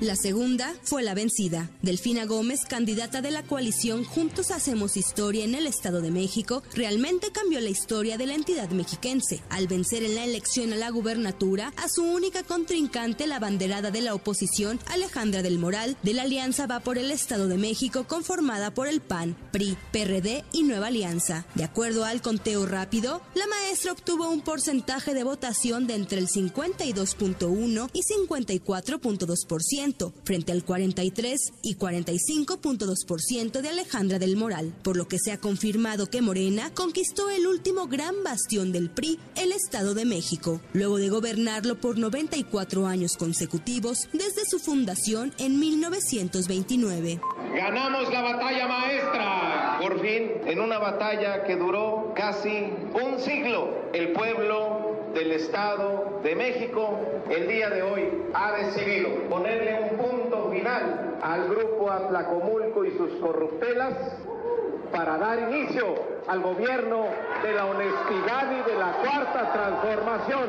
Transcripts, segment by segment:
La segunda fue la vencida. Delfina Gómez, candidata de la coalición Juntos Hacemos Historia en el Estado de México, realmente cambió la historia de la entidad mexiquense al vencer en la elección a la gubernatura a su única contrincante, la banderada de la oposición, Alejandra del Moral, de la Alianza Va por el Estado de México, conformada por el PAN, PRI, PRD y Nueva Alianza. De acuerdo al conteo rápido, la maestra obtuvo un porcentaje de votación de entre el 52.1 y 54.2% frente al 43 y 45.2% de Alejandra del Moral, por lo que se ha confirmado que Morena conquistó el último gran bastión del PRI, el Estado de México, luego de gobernarlo por 94 años consecutivos desde su fundación en 1929. Ganamos la batalla maestra, por fin, en una batalla que duró casi un siglo. El pueblo del Estado de México el día de hoy ha decidido ponerle un punto final al grupo Atlacomulco y sus corruptelas para dar inicio al gobierno de la honestidad y de la cuarta transformación.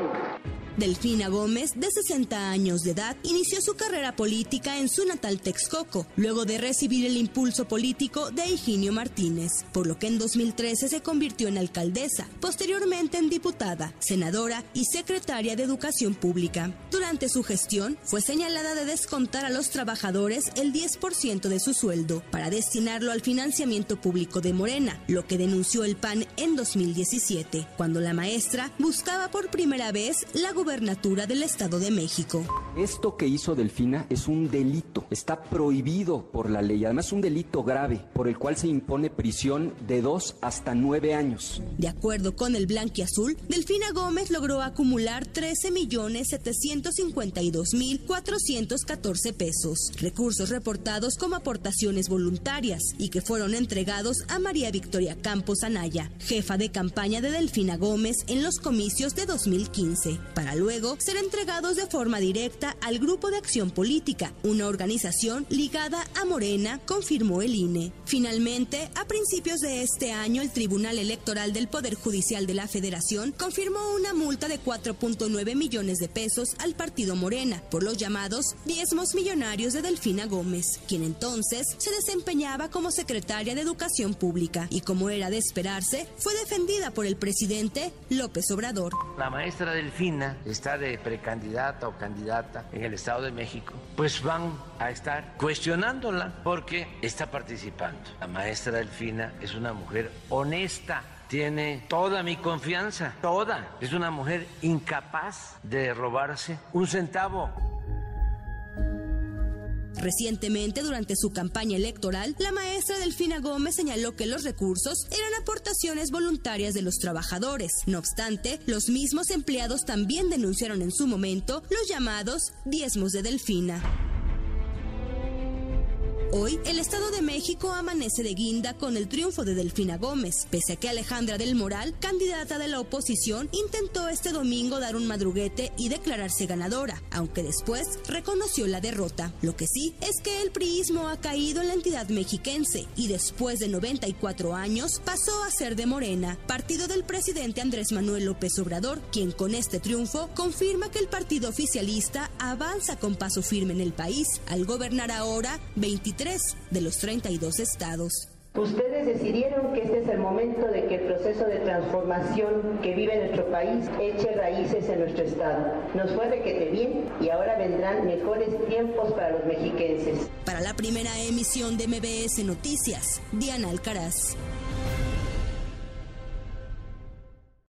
Delfina Gómez, de 60 años de edad, inició su carrera política en su natal Texcoco, luego de recibir el impulso político de Higinio Martínez, por lo que en 2013 se convirtió en alcaldesa, posteriormente en diputada, senadora y secretaria de Educación Pública. Durante su gestión, fue señalada de descontar a los trabajadores el 10% de su sueldo para destinarlo al financiamiento público de Morena, lo que denunció el PAN en 2017, cuando la maestra buscaba por primera vez la gubernatura del Estado de México. Esto que hizo Delfina es un delito, está prohibido por la ley, además es un delito grave por el cual se impone prisión de dos hasta nueve años. De acuerdo con el Azul, Delfina Gómez logró acumular 13.752.414 pesos, recursos reportados como aportaciones voluntarias y que fueron entregados a María Victoria Campos Anaya, jefa de campaña de Delfina Gómez en los comicios de 2015. Para luego ser entregados de forma directa al Grupo de Acción Política, una organización ligada a Morena, confirmó el INE. Finalmente, a principios de este año, el Tribunal Electoral del Poder Judicial de la Federación confirmó una multa de 4.9 millones de pesos al partido Morena por los llamados diezmos millonarios de Delfina Gómez, quien entonces se desempeñaba como secretaria de Educación Pública y como era de esperarse, fue defendida por el presidente López Obrador. La maestra Delfina está de precandidata o candidata en el Estado de México, pues van a estar cuestionándola porque está participando. La maestra Delfina es una mujer honesta tiene toda mi confianza, toda. Es una mujer incapaz de robarse un centavo. Recientemente, durante su campaña electoral, la maestra Delfina Gómez señaló que los recursos eran aportaciones voluntarias de los trabajadores. No obstante, los mismos empleados también denunciaron en su momento los llamados diezmos de Delfina. Hoy, el Estado de México amanece de guinda con el triunfo de Delfina Gómez, pese a que Alejandra del Moral, candidata de la oposición, intentó este domingo dar un madruguete y declararse ganadora, aunque después reconoció la derrota. Lo que sí es que el priismo ha caído en la entidad mexiquense y después de 94 años pasó a ser de Morena, partido del presidente Andrés Manuel López Obrador, quien con este triunfo confirma que el partido oficialista avanza con paso firme en el país al gobernar ahora 23 de los 32 estados. Ustedes decidieron que este es el momento de que el proceso de transformación que vive nuestro país eche raíces en nuestro estado. Nos fue requete bien y ahora vendrán mejores tiempos para los mexiquenses. Para la primera emisión de MBS Noticias, Diana Alcaraz.